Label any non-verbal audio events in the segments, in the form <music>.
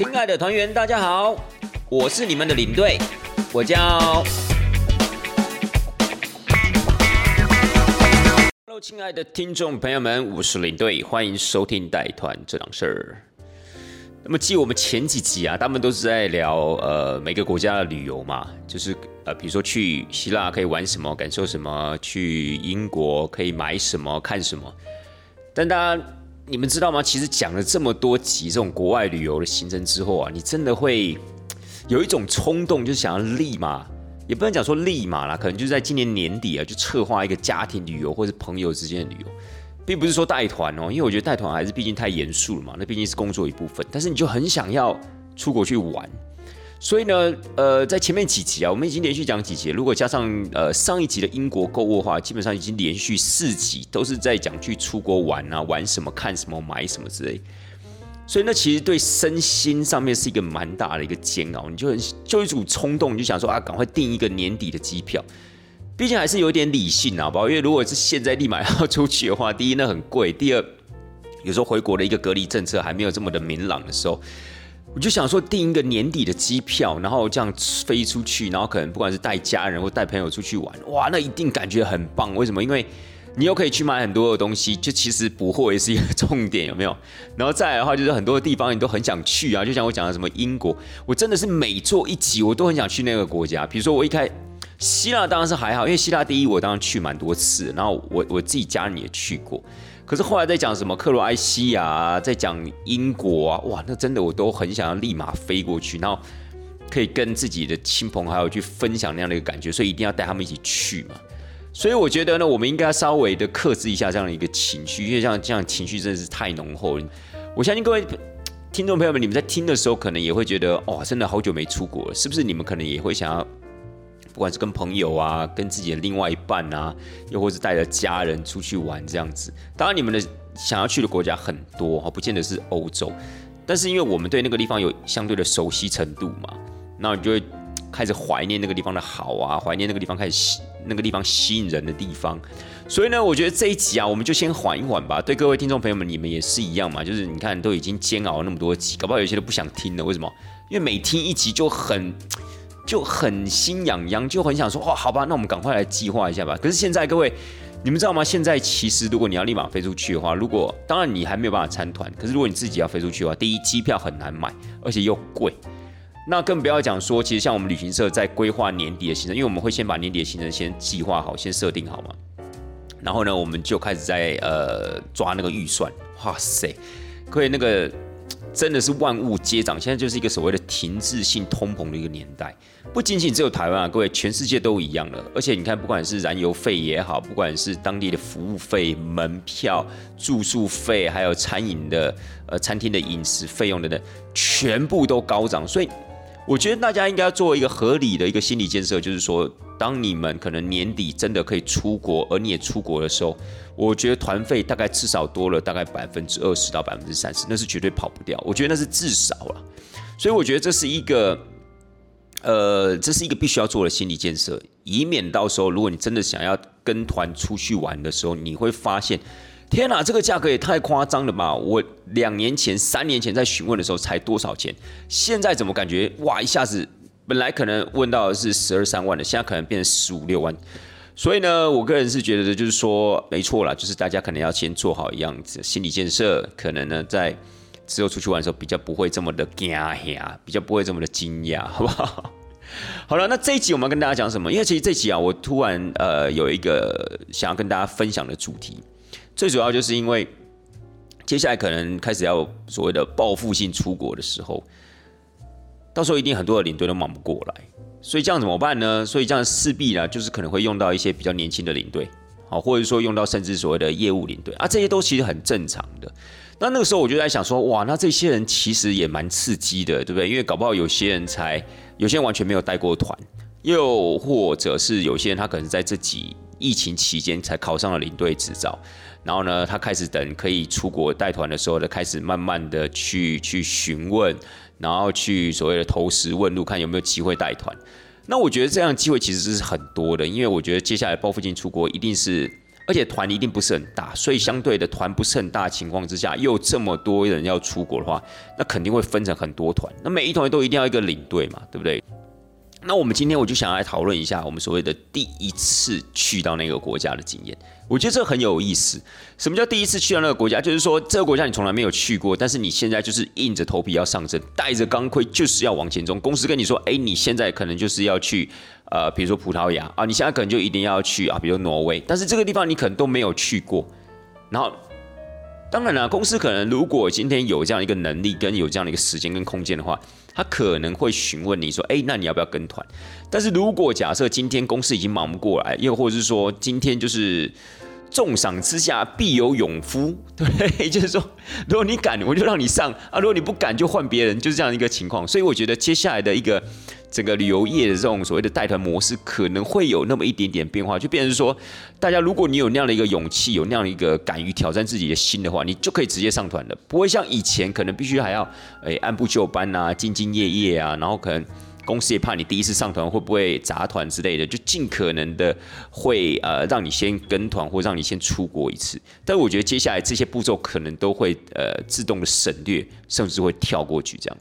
亲爱的团员，大家好，我是你们的领队，我叫。Hello，亲爱的听众朋友们，我是领队，欢迎收听带团这档事儿。那么，记我们前几集啊，他们都是在聊呃每个国家的旅游嘛，就是呃比如说去希腊可以玩什么，感受什么；去英国可以买什么，看什么。但大家你们知道吗？其实讲了这么多集这种国外旅游的行程之后啊，你真的会 <tsk> 有一种冲动，就是想要立马，也不能讲说立马啦，可能就是在今年年底啊，就策划一个家庭旅游或者朋友之间的旅游。并不是说带团哦，因为我觉得带团还是毕竟太严肃了嘛，那毕竟是工作一部分。但是你就很想要出国去玩，所以呢，呃，在前面几集啊，我们已经连续讲几集，如果加上呃上一集的英国购物的话，基本上已经连续四集都是在讲去出国玩啊，玩什么、看什么、买什么之类。所以那其实对身心上面是一个蛮大的一个煎熬，你就很就一种冲动，你就想说啊，赶快订一个年底的机票。毕竟还是有点理性啊，宝，因为如果是现在立马要出去的话，第一那很贵，第二有时候回国的一个隔离政策还没有这么的明朗的时候，我就想说订一个年底的机票，然后这样飞出去，然后可能不管是带家人或带朋友出去玩，哇，那一定感觉很棒。为什么？因为你又可以去买很多的东西，就其实补货也是一个重点，有没有？然后再来的话，就是很多地方你都很想去啊，就像我讲的什么英国，我真的是每做一集我都很想去那个国家。比如说我一开。希腊当然是还好，因为希腊第一我当然去蛮多次，然后我我自己家人也去过。可是后来在讲什么克罗埃西亚，在讲英国啊，哇，那真的我都很想要立马飞过去，然后可以跟自己的亲朋好友去分享那样的一个感觉，所以一定要带他们一起去嘛。所以我觉得呢，我们应该稍微的克制一下这样的一个情绪，因为像这样情绪真的是太浓厚了。我相信各位听众朋友们，你们在听的时候，可能也会觉得，哇，真的好久没出国了，是不是？你们可能也会想要。不管是跟朋友啊，跟自己的另外一半啊，又或是带着家人出去玩这样子，当然你们的想要去的国家很多哈，不见得是欧洲，但是因为我们对那个地方有相对的熟悉程度嘛，那你就会开始怀念那个地方的好啊，怀念那个地方开始吸那个地方吸引人的地方，所以呢，我觉得这一集啊，我们就先缓一缓吧。对各位听众朋友们，你们也是一样嘛，就是你看都已经煎熬了那么多集，搞不好有些都不想听了，为什么？因为每听一集就很。就很心痒痒，就很想说哦，好吧，那我们赶快来计划一下吧。可是现在各位，你们知道吗？现在其实如果你要立马飞出去的话，如果当然你还没有办法参团，可是如果你自己要飞出去的话，第一机票很难买，而且又贵。那更不要讲说，其实像我们旅行社在规划年底的行程，因为我们会先把年底的行程先计划好，先设定好嘛。然后呢，我们就开始在呃抓那个预算。哇塞，各位那个。真的是万物皆涨，现在就是一个所谓的停滞性通膨的一个年代，不仅仅只有台湾啊，各位，全世界都一样了。而且你看，不管是燃油费也好，不管是当地的服务费、门票、住宿费，还有餐饮的呃餐厅的饮食费用等等，全部都高涨。所以，我觉得大家应该要做一个合理的一个心理建设，就是说。当你们可能年底真的可以出国，而你也出国的时候，我觉得团费大概至少多了大概百分之二十到百分之三十，那是绝对跑不掉。我觉得那是至少了，所以我觉得这是一个，呃，这是一个必须要做的心理建设，以免到时候如果你真的想要跟团出去玩的时候，你会发现，天哪，这个价格也太夸张了吧！我两年前、三年前在询问的时候才多少钱，现在怎么感觉哇，一下子。本来可能问到的是十二三万的，现在可能变成十五六万，所以呢，我个人是觉得就是说没错啦，就是大家可能要先做好一样子心理建设，可能呢在之后出去玩的时候比较不会这么的惊吓，比较不会这么的惊讶，好不好？<laughs> 好了，那这一集我们要跟大家讲什么？因为其实这集啊，我突然呃有一个想要跟大家分享的主题，最主要就是因为接下来可能开始要所谓的报复性出国的时候。到时候一定很多的领队都忙不过来，所以这样怎么办呢？所以这样势必呢，就是可能会用到一些比较年轻的领队，好，或者说用到甚至所谓的业务领队啊，这些都其实很正常的。那那个时候我就在想说，哇，那这些人其实也蛮刺激的，对不对？因为搞不好有些人才，有些人完全没有带过团，又或者是有些人他可能在这几疫情期间才考上了领队执照，然后呢，他开始等可以出国带团的时候呢，开始慢慢的去去询问。然后去所谓的投石问路，看有没有机会带团。那我觉得这样机会其实是很多的，因为我觉得接下来报复性出国一定是，而且团一定不是很大，所以相对的团不是很大的情况之下，又这么多人要出国的话，那肯定会分成很多团，那每一团都一定要一个领队嘛，对不对？那我们今天我就想要来讨论一下我们所谓的第一次去到那个国家的经验。我觉得这很有意思。什么叫第一次去到那个国家？就是说这个国家你从来没有去过，但是你现在就是硬着头皮要上阵，带着钢盔就是要往前冲。公司跟你说，哎，你现在可能就是要去，呃，比如说葡萄牙啊，你现在可能就一定要去啊，比如挪威，但是这个地方你可能都没有去过，然后。当然了，公司可能如果今天有这样一个能力跟有这样的一个时间跟空间的话，他可能会询问你说：“哎，那你要不要跟团？”但是如果假设今天公司已经忙不过来，又或者是说今天就是重赏之下必有勇夫，<laughs> 对，<laughs> 就是说如果你敢，我就让你上啊；如果你不敢，就换别人，就是这样一个情况。所以我觉得接下来的一个。整个旅游业的这种所谓的带团模式可能会有那么一点点变化，就变成说，大家如果你有那样的一个勇气，有那样的一个敢于挑战自己的心的话，你就可以直接上团了，不会像以前可能必须还要诶按部就班啊，兢兢业业啊，然后可能公司也怕你第一次上团会不会砸团之类的，就尽可能的会呃让你先跟团或让你先出国一次。但我觉得接下来这些步骤可能都会呃自动的省略，甚至会跳过去这样。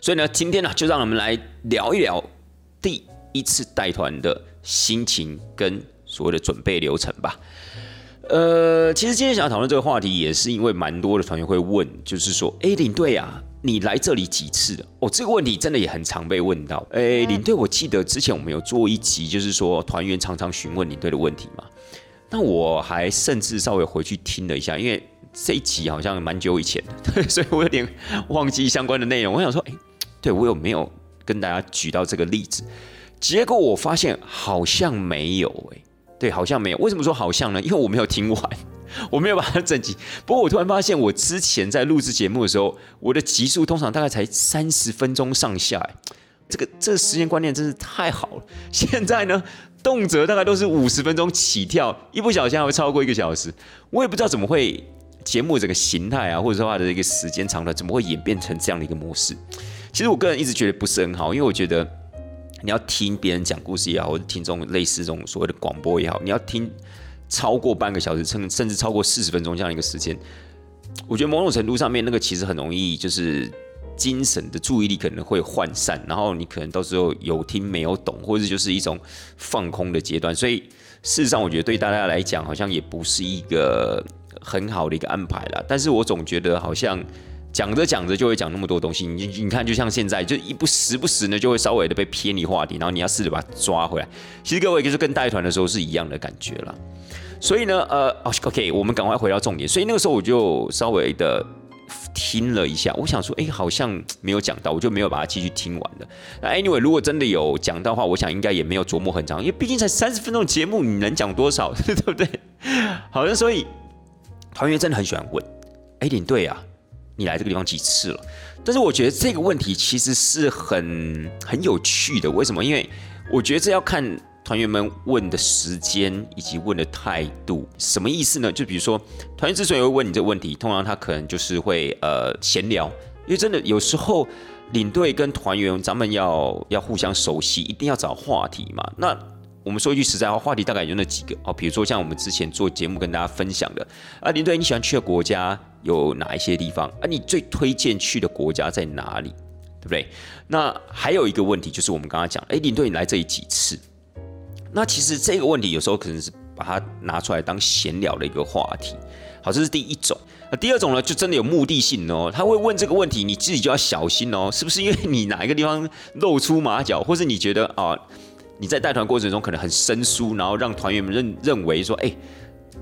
所以呢，今天呢，就让我们来聊一聊第一次带团的心情跟所谓的准备流程吧。呃，其实今天想要讨论这个话题，也是因为蛮多的团员会问，就是说，哎，领队啊，你来这里几次了？哦，这个问题真的也很常被问到。哎，领队，我记得之前我们有做一集，就是说团员常常询问领队的问题嘛。那我还甚至稍微回去听了一下，因为这一集好像蛮久以前的，<laughs> 所以我有点忘记相关的内容。我想说，哎。对我有没有跟大家举到这个例子？结果我发现好像没有哎，对，好像没有。为什么说好像呢？因为我没有听完，我没有把它整集。不过我突然发现，我之前在录制节目的时候，我的集数通常大概才三十分钟上下，这个这个时间观念真是太好了。现在呢，动辄大概都是五十分钟起跳，一不小心还会超过一个小时。我也不知道怎么会节目这个形态啊，或者说它的一个时间长短，怎么会演变成这样的一个模式。其实我个人一直觉得不是很好，因为我觉得你要听别人讲故事也好，或者听这种类似这种所谓的广播也好，你要听超过半个小时，甚甚至超过四十分钟这样一个时间，我觉得某种程度上面那个其实很容易就是精神的注意力可能会涣散，然后你可能到时候有听没有懂，或者就是一种放空的阶段。所以事实上，我觉得对大家来讲好像也不是一个很好的一个安排了。但是我总觉得好像。讲着讲着就会讲那么多东西，你你看，就像现在，就一不时不时呢，就会稍微的被偏离话题，然后你要试着把它抓回来。其实各位就是跟带团的时候是一样的感觉了。所以呢，呃，OK，我们赶快回到重点。所以那个时候我就稍微的听了一下，我想说，哎，好像没有讲到，我就没有把它继续听完的。那 Anyway，如果真的有讲到的话，我想应该也没有琢磨很长，因为毕竟才三十分钟的节目，你能讲多少，<laughs> 对不对？好的，所以团员真的很喜欢问，哎，领队啊。你来这个地方几次了？但是我觉得这个问题其实是很很有趣的。为什么？因为我觉得这要看团员们问的时间以及问的态度。什么意思呢？就比如说，团员之所以会问你这个问题，通常他可能就是会呃闲聊，因为真的有时候领队跟团员咱们要要互相熟悉，一定要找话题嘛。那我们说一句实在话，话题大概就那几个哦，比如说像我们之前做节目跟大家分享的啊，领队你喜欢去的国家有哪一些地方？啊，你最推荐去的国家在哪里？对不对？那还有一个问题就是我们刚刚讲，哎，领队你来这里几次？那其实这个问题有时候可能是把它拿出来当闲聊的一个话题。好，这是第一种。那第二种呢，就真的有目的性哦，他会问这个问题，你自己就要小心哦，是不是因为你哪一个地方露出马脚，或是你觉得啊？你在带团过程中可能很生疏，然后让团员们认认为说，哎，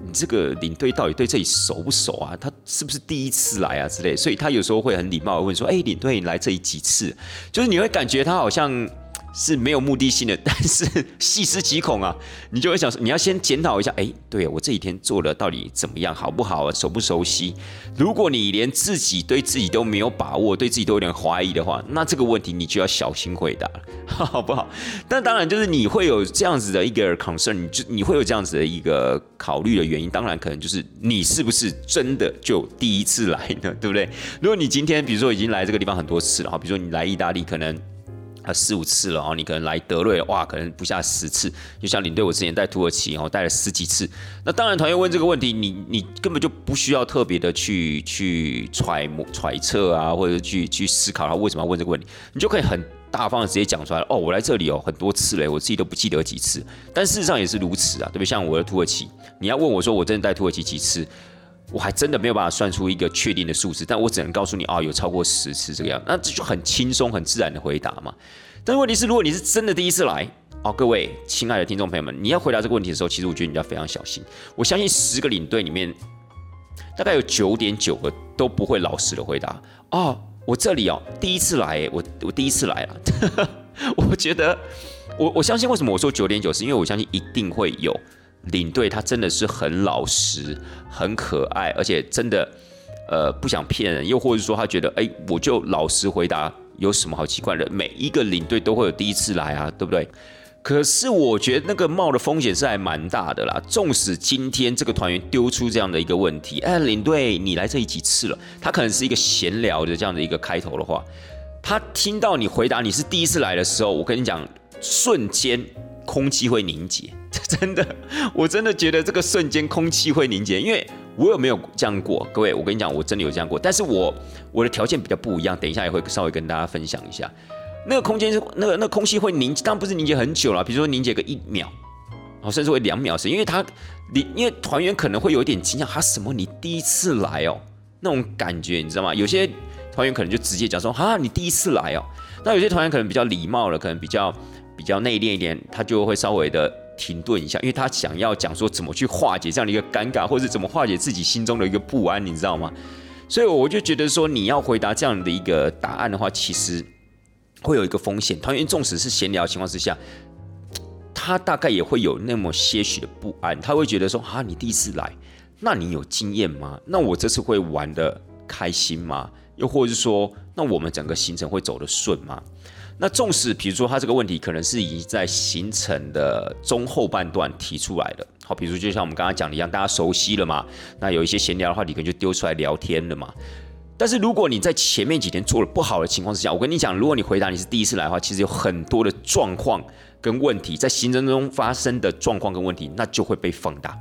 你这个领队到底对这里熟不熟啊？他是不是第一次来啊之类？所以他有时候会很礼貌的问说，哎，领队你来这里几次？就是你会感觉他好像。是没有目的性的，<laughs> 但是细思极恐啊！你就会想说，你要先检讨一下，哎，对我这几天做的到底怎么样，好不好，熟不熟悉？如果你连自己对自己都没有把握，对自己都有点怀疑的话，那这个问题你就要小心回答，<laughs> 好不好？但当然，就是你会有这样子的一个 concern，你就你会有这样子的一个考虑的原因，当然可能就是你是不是真的就第一次来呢？对不对？如果你今天比如说已经来这个地方很多次了，哈，比如说你来意大利，可能。啊四五次了哦，你可能来德瑞哇，可能不下十次。就像领队，我之前带土耳其哦，带了十几次。那当然，团员问这个问题，你你根本就不需要特别的去去揣摩揣测啊，或者去去思考他为什么要问这个问题，你就可以很大方的直接讲出来。哦，我来这里哦很多次嘞，我自己都不记得几次。但事实上也是如此啊，对不对？像我的土耳其，你要问我说我真的带土耳其几次？我还真的没有办法算出一个确定的数字，但我只能告诉你啊，有超过十次这个样，那这就很轻松、很自然的回答嘛。但问题是，如果你是真的第一次来哦，各位亲爱的听众朋友们，你要回答这个问题的时候，其实我觉得你要非常小心。我相信十个领队里面，大概有九点九个都不会老实的回答哦。我这里哦，第一次来，我我第一次来了。<laughs> 我觉得，我我相信为什么我说九点九，是因为我相信一定会有。领队他真的是很老实、很可爱，而且真的，呃，不想骗人，又或者说他觉得，哎，我就老实回答，有什么好奇怪的？每一个领队都会有第一次来啊，对不对？可是我觉得那个冒的风险是还蛮大的啦。纵使今天这个团员丢出这样的一个问题，哎，领队你来这里几次了？他可能是一个闲聊的这样的一个开头的话，他听到你回答你是第一次来的时候，我跟你讲，瞬间空气会凝结。<laughs> 真的，我真的觉得这个瞬间空气会凝结，因为我有没有这样过？各位，我跟你讲，我真的有这样过，但是我我的条件比较不一样，等一下也会稍微跟大家分享一下。那个空间是那个那空气会凝，当然不是凝结很久了，比如说凝结个一秒，哦，甚至会两秒时，因为他你因为团员可能会有一点惊讶，他什么？你第一次来哦，那种感觉你知道吗？有些团员可能就直接讲说啊，你第一次来哦。那有些团员可能比较礼貌了，可能比较比较内敛一点，他就会稍微的。停顿一下，因为他想要讲说怎么去化解这样的一个尴尬，或者怎么化解自己心中的一个不安，你知道吗？所以我就觉得说，你要回答这样的一个答案的话，其实会有一个风险。团员纵使是闲聊情况之下，他大概也会有那么些许的不安，他会觉得说：啊，你第一次来，那你有经验吗？那我这次会玩的开心吗？又或者是说，那我们整个行程会走得顺吗？那纵使比如说他这个问题可能是已经在行程的中后半段提出来的，好，比如就像我们刚刚讲的一样，大家熟悉了嘛，那有一些闲聊的话，你可能就丢出来聊天了嘛。但是如果你在前面几天做了不好的情况之下，我跟你讲，如果你回答你是第一次来的话，其实有很多的状况跟问题在行程中发生的状况跟问题，那就会被放大。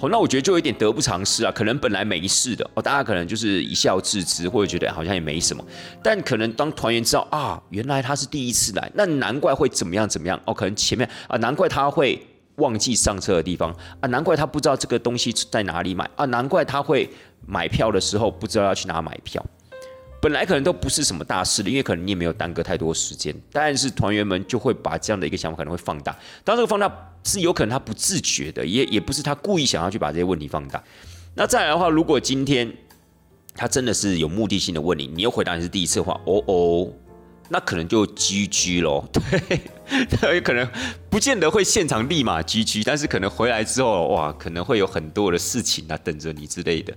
好，那我觉得就有点得不偿失啊。可能本来没事的哦，大家可能就是一笑置之，或者觉得好像也没什么。但可能当团员知道啊，原来他是第一次来，那难怪会怎么样怎么样哦。可能前面啊，难怪他会忘记上车的地方啊，难怪他不知道这个东西在哪里买啊，难怪他会买票的时候不知道要去哪买票。本来可能都不是什么大事的，因为可能你也没有耽搁太多时间，但是团员们就会把这样的一个想法可能会放大。当这个放大是有可能他不自觉的，也也不是他故意想要去把这些问题放大。那再来的话，如果今天他真的是有目的性的问你，你又回答你是第一次的话，哦哦。那可能就 GG 咯，<laughs> 对，他有可能不见得会现场立马 GG，但是可能回来之后，哇，可能会有很多的事情啊等着你之类的，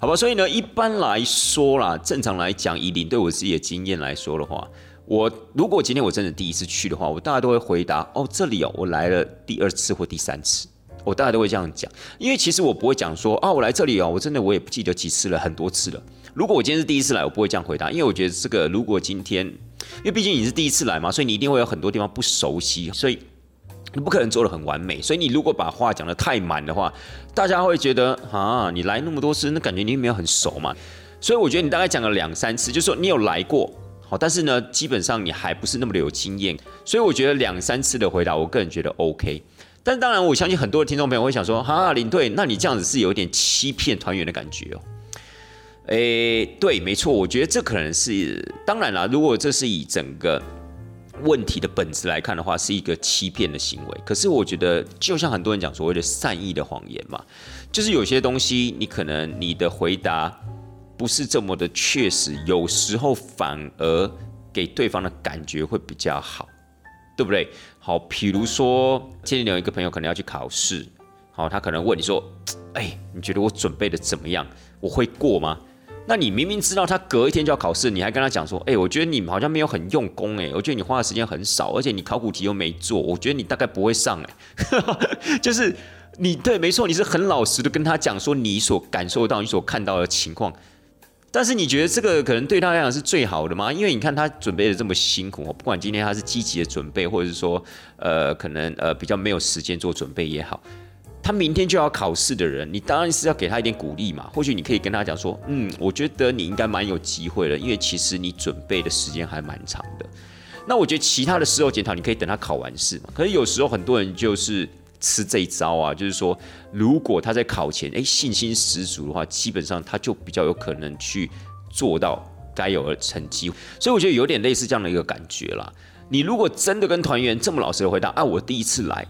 好吧？所以呢，一般来说啦，正常来讲，以领队我自己的经验来说的话，我如果今天我真的第一次去的话，我大家都会回答哦，这里哦，我来了第二次或第三次，我大家都会这样讲，因为其实我不会讲说啊，我来这里哦，我真的我也不记得几次了，很多次了。如果我今天是第一次来，我不会这样回答，因为我觉得这个如果今天，因为毕竟你是第一次来嘛，所以你一定会有很多地方不熟悉，所以你不可能做的很完美。所以你如果把话讲的太满的话，大家会觉得啊，你来那么多次，那感觉你没有很熟嘛。所以我觉得你大概讲了两三次，就是说你有来过，好，但是呢，基本上你还不是那么的有经验。所以我觉得两三次的回答，我个人觉得 OK。但当然，我相信很多的听众朋友会想说，哈，领队，那你这样子是有点欺骗团员的感觉哦。诶，对，没错，我觉得这可能是当然啦。如果这是以整个问题的本质来看的话，是一个欺骗的行为。可是我觉得，就像很多人讲所谓的善意的谎言嘛，就是有些东西你可能你的回答不是这么的确实，有时候反而给对方的感觉会比较好，对不对？好，比如说今天有一个朋友可能要去考试，好，他可能问你说：“ <tsk> 哎，你觉得我准备的怎么样？我会过吗？”那你明明知道他隔一天就要考试，你还跟他讲说，哎，我觉得你好像没有很用功，哎，我觉得你花的时间很少，而且你考古题又没做，我觉得你大概不会上，哎，<laughs> 就是你对，没错，你是很老实的跟他讲说你所感受到、你所看到的情况，但是你觉得这个可能对他来讲是最好的吗？因为你看他准备的这么辛苦，不管今天他是积极的准备，或者是说，呃，可能呃比较没有时间做准备也好，他明天就要考试的人，你当然是要给他一点鼓励嘛。或许你可以跟他讲说，嗯，我觉得你应该蛮有机会的，因为其实你准备的时间还蛮长的。那我觉得其他的事后检讨，你可以等他考完试嘛。可是有时候很多人就是。吃这一招啊，就是说，如果他在考前哎信心十足的话，基本上他就比较有可能去做到该有的成绩。所以我觉得有点类似这样的一个感觉啦。你如果真的跟团员这么老实的回答啊，我第一次来，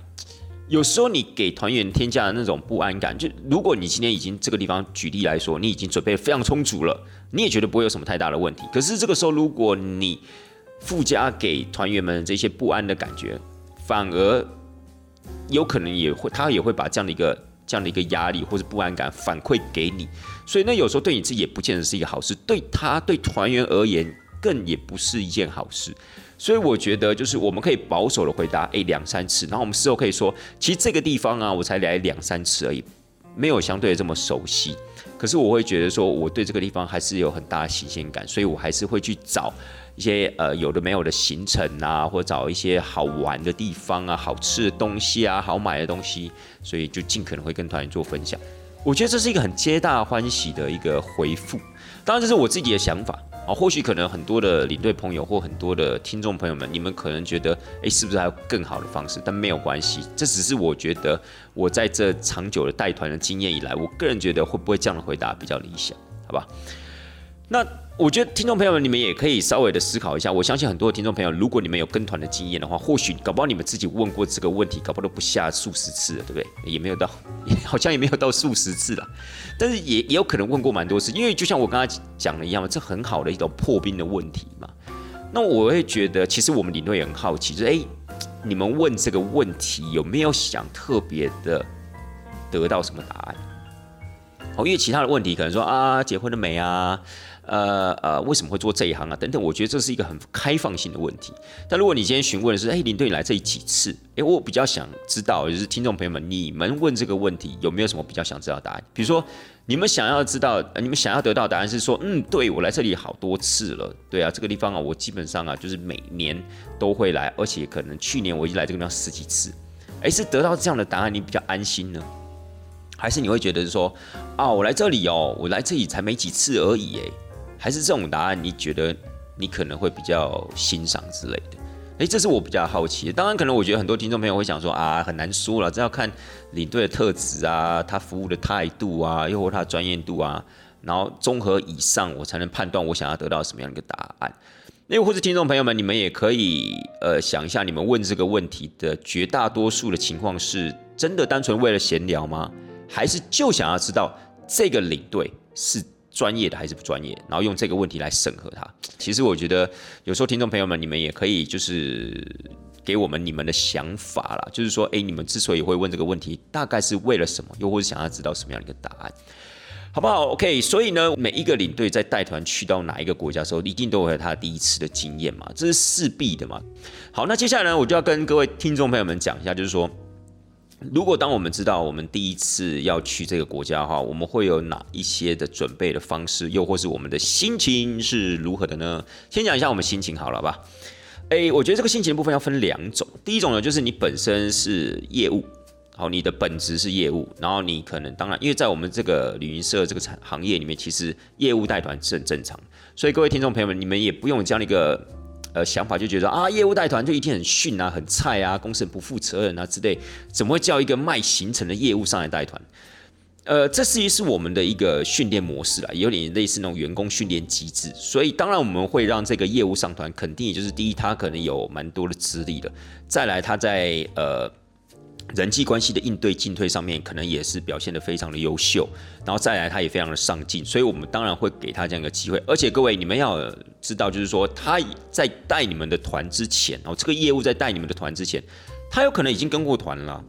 有时候你给团员添加的那种不安感，就如果你今天已经这个地方举例来说，你已经准备非常充足了，你也觉得不会有什么太大的问题。可是这个时候，如果你附加给团员们这些不安的感觉，反而。有可能也会，他也会把这样的一个这样的一个压力或者不安感反馈给你，所以那有时候对你自己也不见得是一个好事，对他对团员而言更也不是一件好事。所以我觉得就是我们可以保守的回答，哎，两三次，然后我们事后可以说，其实这个地方啊，我才来两三次而已，没有相对的这么熟悉。可是我会觉得说，我对这个地方还是有很大的新鲜感，所以我还是会去找。一些呃有的没有的行程啊，或找一些好玩的地方啊、好吃的东西啊、好买的东西，所以就尽可能会跟团员做分享。我觉得这是一个很皆大欢喜的一个回复。当然这是我自己的想法啊，或许可能很多的领队朋友或很多的听众朋友们，你们可能觉得，哎，是不是还有更好的方式？但没有关系，这只是我觉得我在这长久的带团的经验以来，我个人觉得会不会这样的回答比较理想？好吧？那。我觉得听众朋友们，你们也可以稍微的思考一下。我相信很多听众朋友，如果你们有跟团的经验的话，或许搞不好你们自己问过这个问题，搞不好都不下数十次了，对不对？也没有到，<laughs> 好像也没有到数十次了。但是也也有可能问过蛮多次，因为就像我刚才讲的一样嘛，这很好的一种破冰的问题嘛。那我会觉得，其实我们领队也很好奇，就是哎，你们问这个问题有没有想特别的得到什么答案？哦，因为其他的问题可能说啊，结婚了没啊？呃呃，为什么会做这一行啊？等等，我觉得这是一个很开放性的问题。但如果你今天询问的是，哎，林队你来这里几次？哎，我比较想知道，就是听众朋友们，你们问这个问题有没有什么比较想知道答案？比如说，你们想要知道，你们想要得到答案是说，嗯，对我来这里好多次了，对啊，这个地方啊，我基本上啊，就是每年都会来，而且可能去年我已经来这个地方十几次。哎，是得到这样的答案，你比较安心呢？还是你会觉得是说，啊，我来这里哦，我来这里才没几次而已，哎。还是这种答案，你觉得你可能会比较欣赏之类的？诶，这是我比较好奇的。当然，可能我觉得很多听众朋友会想说啊，很难说了，这要看领队的特质啊，他服务的态度啊，又或他专业度啊，然后综合以上，我才能判断我想要得到什么样的一个答案。那又或是听众朋友们，你们也可以呃想一下，你们问这个问题的绝大多数的情况，是真的单纯为了闲聊吗？还是就想要知道这个领队是？专业的还是不专业，然后用这个问题来审核他。其实我觉得有时候听众朋友们，你们也可以就是给我们你们的想法啦，就是说，哎，你们之所以会问这个问题，大概是为了什么？又或者想要知道什么样的一个答案，好不好？OK，所以呢，每一个领队在带团去到哪一个国家的时候，一定都会有他第一次的经验嘛，这是势必的嘛。好，那接下来呢，我就要跟各位听众朋友们讲一下，就是说。如果当我们知道我们第一次要去这个国家的话，我们会有哪一些的准备的方式，又或是我们的心情是如何的呢？先讲一下我们心情好了吧？诶，我觉得这个心情部分要分两种。第一种呢，就是你本身是业务，好，你的本职是业务，然后你可能当然，因为在我们这个旅行社这个产行业里面，其实业务带团是很正常，所以各位听众朋友们，你们也不用这样一个。呃，想法就觉得啊，业务带团就一天很逊啊，很菜啊，公司不负责任啊之类，怎么会叫一个卖行程的业务上来带团？呃，这是于是我们的一个训练模式啦，有点类似那种员工训练机制。所以，当然我们会让这个业务上团，肯定也就是第一，他可能有蛮多的资历的；再来，他在呃。人际关系的应对进退上面，可能也是表现的非常的优秀，然后再来他也非常的上进，所以我们当然会给他这样一个机会。而且各位你们要知道，就是说他在带你们的团之前，哦，这个业务在带你们的团之前，他有可能已经跟过团了，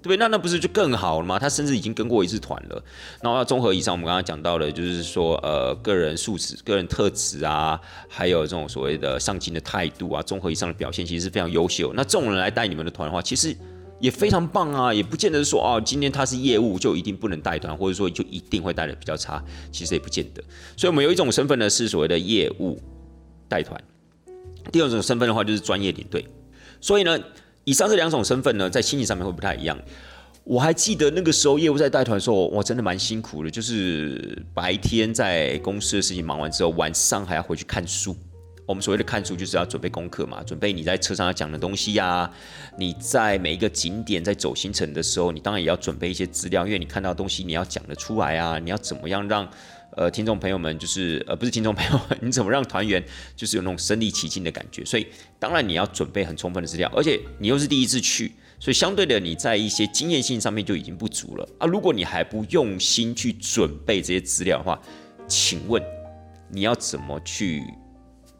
对不对？那那不是就更好了吗？他甚至已经跟过一次团了。然后要综合以上我们刚刚讲到的，就是说呃个人素质、个人特质啊，还有这种所谓的上进的态度啊，综合以上的表现，其实是非常优秀。那这种人来带你们的团的话，其实。也非常棒啊，也不见得说哦，今天他是业务就一定不能带团，或者说就一定会带的比较差，其实也不见得。所以，我们有一种身份呢是所谓的业务带团，第二种身份的话就是专业领队。所以呢，以上这两种身份呢，在心理上面会不太一样。我还记得那个时候业务在带团的时候，我真的蛮辛苦的，就是白天在公司的事情忙完之后，晚上还要回去看书。我们所谓的看书，就是要准备功课嘛，准备你在车上要讲的东西呀。你在每一个景点在走行程的时候，你当然也要准备一些资料，因为你看到东西你要讲得出来啊。你要怎么样让呃听众朋友们，就是呃不是听众朋友，<laughs> 你怎么让团员就是有那种身临其境的感觉？所以当然你要准备很充分的资料，而且你又是第一次去，所以相对的你在一些经验性上面就已经不足了啊。如果你还不用心去准备这些资料的话，请问你要怎么去？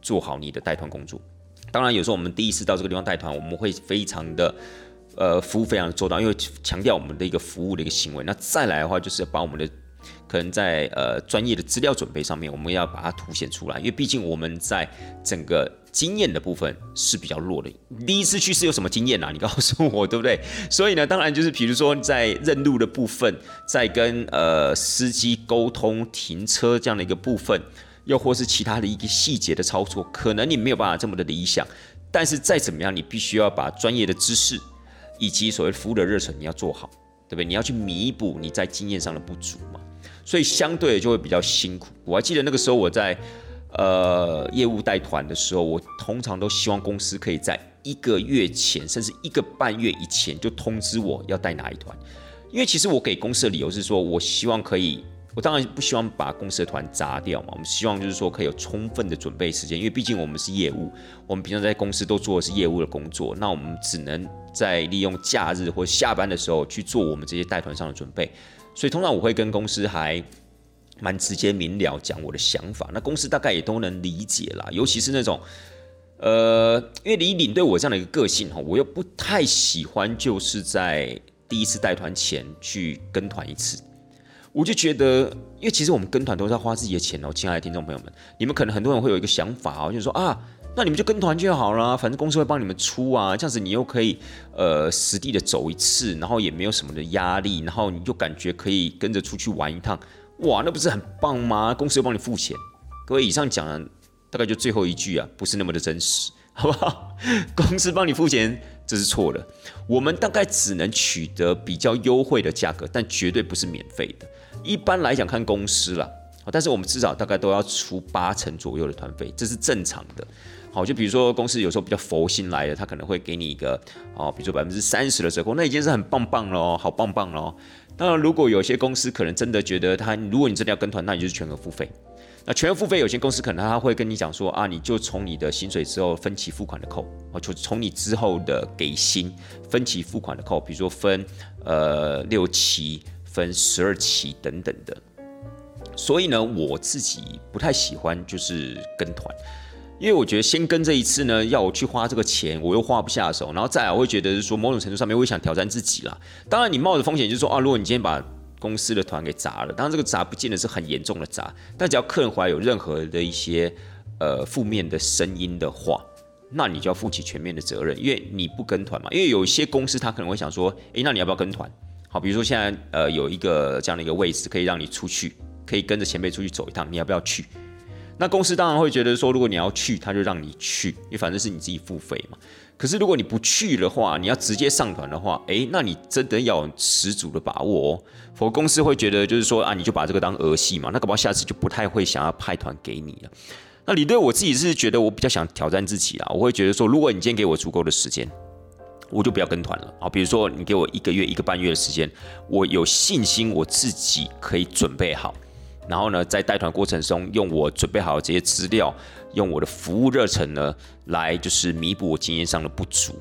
做好你的带团工作，当然有时候我们第一次到这个地方带团，我们会非常的呃服务非常的周到，因为强调我们的一个服务的一个行为。那再来的话，就是把我们的可能在呃专业的资料准备上面，我们要把它凸显出来，因为毕竟我们在整个经验的部分是比较弱的。第一次去是有什么经验啊？你告诉我，对不对？<laughs> 所以呢，当然就是比如说在认路的部分，在跟呃司机沟通停车这样的一个部分。又或是其他的一个细节的操作，可能你没有办法这么的理想，但是再怎么样，你必须要把专业的知识以及所谓服务的热忱你要做好，对不对？你要去弥补你在经验上的不足嘛，所以相对就会比较辛苦。我还记得那个时候我在呃业务带团的时候，我通常都希望公司可以在一个月前，甚至一个半月以前就通知我要带哪一团，因为其实我给公司的理由是说我希望可以。我当然不希望把公司的团砸掉嘛，我们希望就是说可以有充分的准备时间，因为毕竟我们是业务，我们平常在公司都做的是业务的工作，那我们只能在利用假日或下班的时候去做我们这些带团上的准备。所以通常我会跟公司还蛮直接明了讲我的想法，那公司大概也都能理解啦。尤其是那种，呃，因为李领队我这样的一个个性哈，我又不太喜欢就是在第一次带团前去跟团一次。我就觉得，因为其实我们跟团都是要花自己的钱哦，亲爱的听众朋友们，你们可能很多人会有一个想法哦，就是说啊，那你们就跟团就好了，反正公司会帮你们出啊，这样子你又可以呃实地的走一次，然后也没有什么的压力，然后你就感觉可以跟着出去玩一趟，哇，那不是很棒吗？公司又帮你付钱，各位以上讲的大概就最后一句啊，不是那么的真实，好不好？<laughs> 公司帮你付钱。这是错的，我们大概只能取得比较优惠的价格，但绝对不是免费的。一般来讲看公司啦，但是我们至少大概都要出八成左右的团费，这是正常的。好，就比如说公司有时候比较佛心来的，他可能会给你一个哦，比如说百分之三十的折扣，那已经是很棒棒了，好棒棒了。当然，如果有些公司可能真的觉得他，如果你真的要跟团，那你就是全额付费。那全额付费有限公司可能他会跟你讲说啊，你就从你的薪水之后分期付款的扣，哦，就从你之后的给薪分期付款的扣，比如说分呃六期、分十二期等等的。所以呢，我自己不太喜欢就是跟团，因为我觉得先跟这一次呢，要我去花这个钱，我又花不下手，然后再来我会觉得是说某种程度上面我会想挑战自己啦。当然，你冒着风险就是说啊，如果你今天把公司的团给砸了，当然这个砸不见得是很严重的砸，但只要客人怀有任何的一些呃负面的声音的话，那你就要负起全面的责任，因为你不跟团嘛。因为有一些公司他可能会想说，诶，那你要不要跟团？好，比如说现在呃有一个这样的一个位置可以让你出去，可以跟着前辈出去走一趟，你要不要去？那公司当然会觉得说，如果你要去，他就让你去，因为反正是你自己付费嘛。可是如果你不去的话，你要直接上团的话，诶，那你真的要有十足的把握哦，否则公司会觉得就是说啊，你就把这个当儿戏嘛，那搞不好下次就不太会想要派团给你了。那李队我自己是觉得我比较想挑战自己啊，我会觉得说，如果你今天给我足够的时间，我就不要跟团了啊。比如说你给我一个月、一个半月的时间，我有信心我自己可以准备好。然后呢，在带团过程中，用我准备好的这些资料，用我的服务热忱呢，来就是弥补我经验上的不足。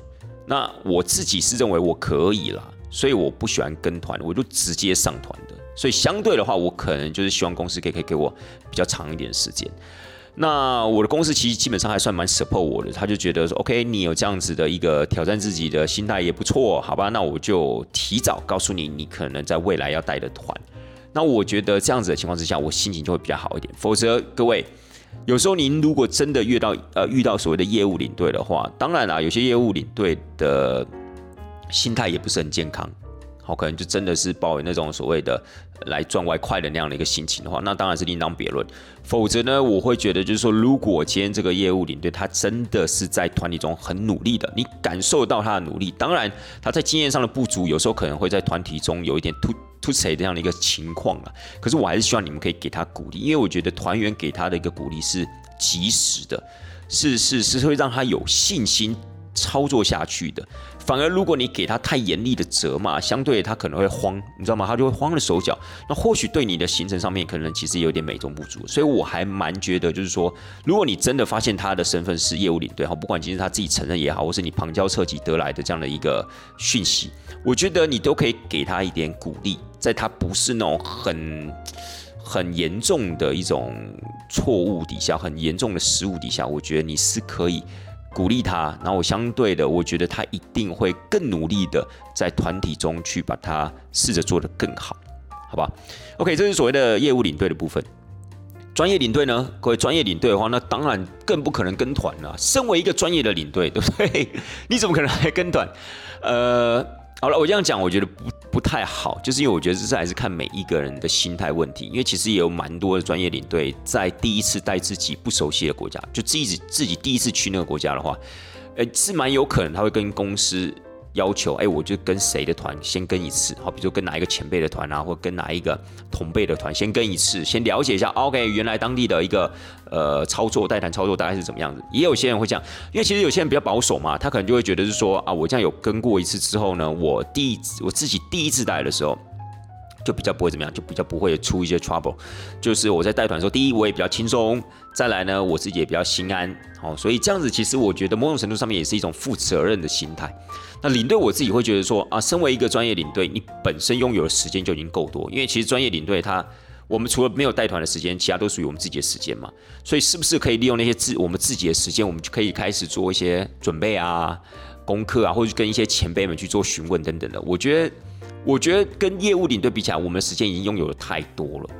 那我自己是认为我可以啦，所以我不喜欢跟团，我就直接上团的。所以相对的话，我可能就是希望公司可以可以给我比较长一点时间。那我的公司其实基本上还算蛮 support 我的，他就觉得说，OK，你有这样子的一个挑战自己的心态也不错，好吧？那我就提早告诉你，你可能在未来要带的团。那我觉得这样子的情况之下，我心情就会比较好一点。否则，各位，有时候您如果真的遇到呃遇到所谓的业务领队的话，当然啦，有些业务领队的心态也不是很健康。好，可能就真的是抱有那种所谓的来赚外快的那样的一个心情的话，那当然是另当别论。否则呢，我会觉得就是说，如果今天这个业务领队他真的是在团体中很努力的，你感受到他的努力，当然他在经验上的不足，有时候可能会在团体中有一点突突谁这样的一个情况啊。可是我还是希望你们可以给他鼓励，因为我觉得团员给他的一个鼓励是及时的，是是是会让他有信心操作下去的。反而，如果你给他太严厉的责骂，相对他可能会慌，你知道吗？他就会慌了手脚。那或许对你的行程上面，可能其实有点美中不足。所以我还蛮觉得，就是说，如果你真的发现他的身份是业务领队，哈，不管今天他自己承认也好，或是你旁敲侧击得来的这样的一个讯息，我觉得你都可以给他一点鼓励，在他不是那种很很严重的一种错误底下，很严重的失误底下，我觉得你是可以。鼓励他，然后我相对的，我觉得他一定会更努力的在团体中去把它试着做得更好，好吧？OK，这是所谓的业务领队的部分。专业领队呢？各位专业领队的话，那当然更不可能跟团了。身为一个专业的领队，对不对？<laughs> 你怎么可能还跟团？呃。好了，我这样讲，我觉得不不太好，就是因为我觉得这还是看每一个人的心态问题。因为其实也有蛮多的专业领队在第一次带自己不熟悉的国家，就自己自己第一次去那个国家的话，呃，是蛮有可能他会跟公司。要求哎，我就跟谁的团先跟一次，好，比如说跟哪一个前辈的团啊，或跟哪一个同辈的团先跟一次，先了解一下。OK，原来当地的一个呃操作带团操作大概是怎么样子。也有些人会这样，因为其实有些人比较保守嘛，他可能就会觉得是说啊，我这样有跟过一次之后呢，我第一我自己第一次带的时候。就比较不会怎么样，就比较不会出一些 trouble。就是我在带团的时候，第一我也比较轻松，再来呢我自己也比较心安。好，所以这样子其实我觉得某种程度上面也是一种负责任的心态。那领队我自己会觉得说啊，身为一个专业领队，你本身拥有的时间就已经够多，因为其实专业领队他我们除了没有带团的时间，其他都属于我们自己的时间嘛。所以是不是可以利用那些自我们自己的时间，我们就可以开始做一些准备啊、功课啊，或者跟一些前辈们去做询问等等的？我觉得。我觉得跟业务领队比起来，我们时间已经拥有的太多了。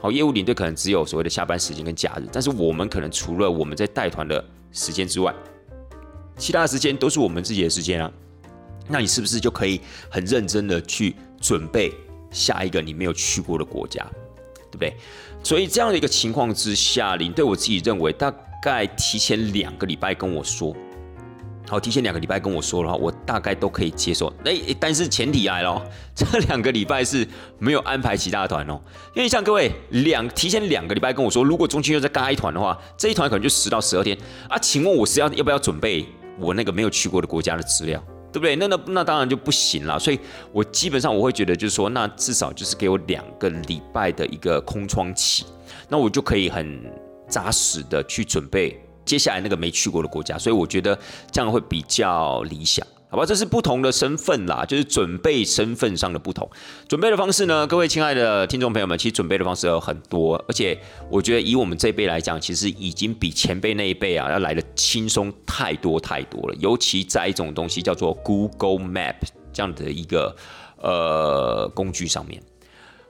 好，业务领队可能只有所谓的下班时间跟假日，但是我们可能除了我们在带团的时间之外，其他时间都是我们自己的时间啊。那你是不是就可以很认真的去准备下一个你没有去过的国家，对不对？所以这样的一个情况之下，领队我自己认为大概提前两个礼拜跟我说。好，提前两个礼拜跟我说的话，我大概都可以接受。哎，但是前提来咯，<laughs> 这两个礼拜是没有安排其他团哦。因为像各位两提前两个礼拜跟我说，如果中间又再加一团的话，这一团可能就十到十二天啊。请问我是要要不要准备我那个没有去过的国家的资料，对不对？那那那当然就不行了。所以我基本上我会觉得就是说，那至少就是给我两个礼拜的一个空窗期，那我就可以很扎实的去准备。接下来那个没去过的国家，所以我觉得这样会比较理想，好吧？这是不同的身份啦，就是准备身份上的不同。准备的方式呢，各位亲爱的听众朋友们，其实准备的方式有很多，而且我觉得以我们这一辈来讲，其实已经比前辈那一辈啊要来的轻松太多太多了。尤其在一种东西叫做 Google Map 这样的一个呃工具上面。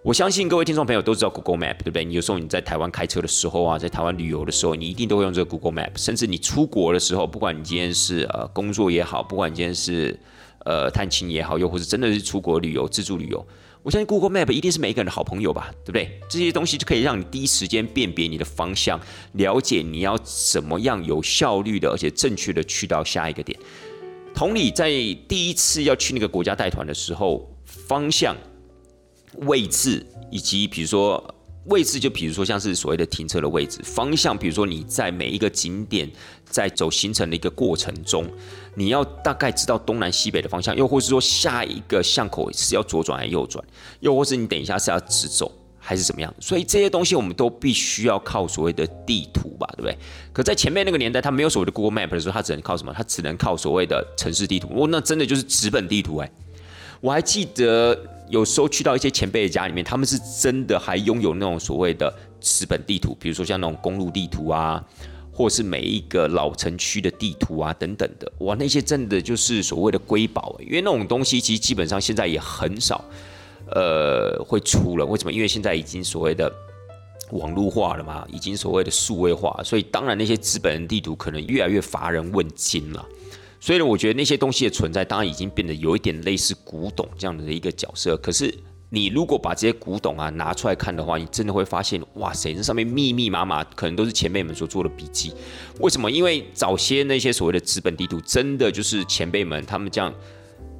我相信各位听众朋友都知道 Google Map，对不对？你有时候你在台湾开车的时候啊，在台湾旅游的时候，你一定都会用这个 Google Map。甚至你出国的时候，不管你今天是呃工作也好，不管你今天是呃探亲也好，又或是真的是出国旅游、自助旅游，我相信 Google Map 一定是每一个人的好朋友吧，对不对？这些东西就可以让你第一时间辨别你的方向，了解你要怎么样有效率的，而且正确的去到下一个点。同理，在第一次要去那个国家带团的时候，方向。位置以及比如说位置，就比如说像是所谓的停车的位置方向，比如说你在每一个景点在走行程的一个过程中，你要大概知道东南西北的方向，又或是说下一个巷口是要左转还是右转，又或是你等一下是要直走还是怎么样？所以这些东西我们都必须要靠所谓的地图吧，对不对？可在前面那个年代，他没有所谓的 Google Map 的时候，他只能靠什么？他只能靠所谓的城市地图。哦，那真的就是纸本地图哎！我还记得。有时候去到一些前辈的家里面，他们是真的还拥有那种所谓的纸本地图，比如说像那种公路地图啊，或是每一个老城区的地图啊等等的。哇，那些真的就是所谓的瑰宝，因为那种东西其实基本上现在也很少，呃，会出了。为什么？因为现在已经所谓的网络化了嘛，已经所谓的数位化，所以当然那些纸本地图可能越来越乏人问津了。所以呢，我觉得那些东西的存在，当然已经变得有一点类似古董这样的一个角色。可是，你如果把这些古董啊拿出来看的话，你真的会发现，哇塞，那上面密密麻麻，可能都是前辈们所做的笔记。为什么？因为早些那些所谓的纸本地图，真的就是前辈们他们这样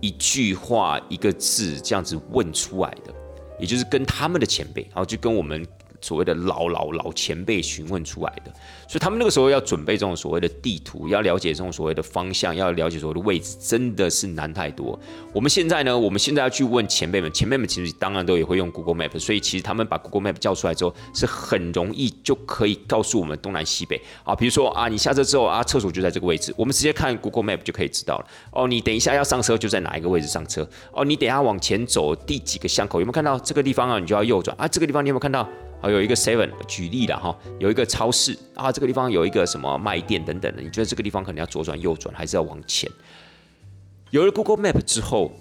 一句话一个字这样子问出来的，也就是跟他们的前辈，然后就跟我们。所谓的老老老前辈询问出来的，所以他们那个时候要准备这种所谓的地图，要了解这种所谓的方向，要了解所谓的位置，真的是难太多。我们现在呢，我们现在要去问前辈们，前辈们其实当然都也会用 Google Map，所以其实他们把 Google Map 叫出来之后，是很容易就可以告诉我们东南西北啊。比如说啊，你下车之后啊，厕所就在这个位置，我们直接看 Google Map 就可以知道了。哦，你等一下要上车就在哪一个位置上车？哦，你等下往前走第几个巷口有没有看到这个地方啊？你就要右转啊。这个地方你有没有看到？有一个 Seven，举例了哈，有一个超市啊，这个地方有一个什么卖店等等的，你觉得这个地方可能要左转、右转，还是要往前？有了 Google Map 之后，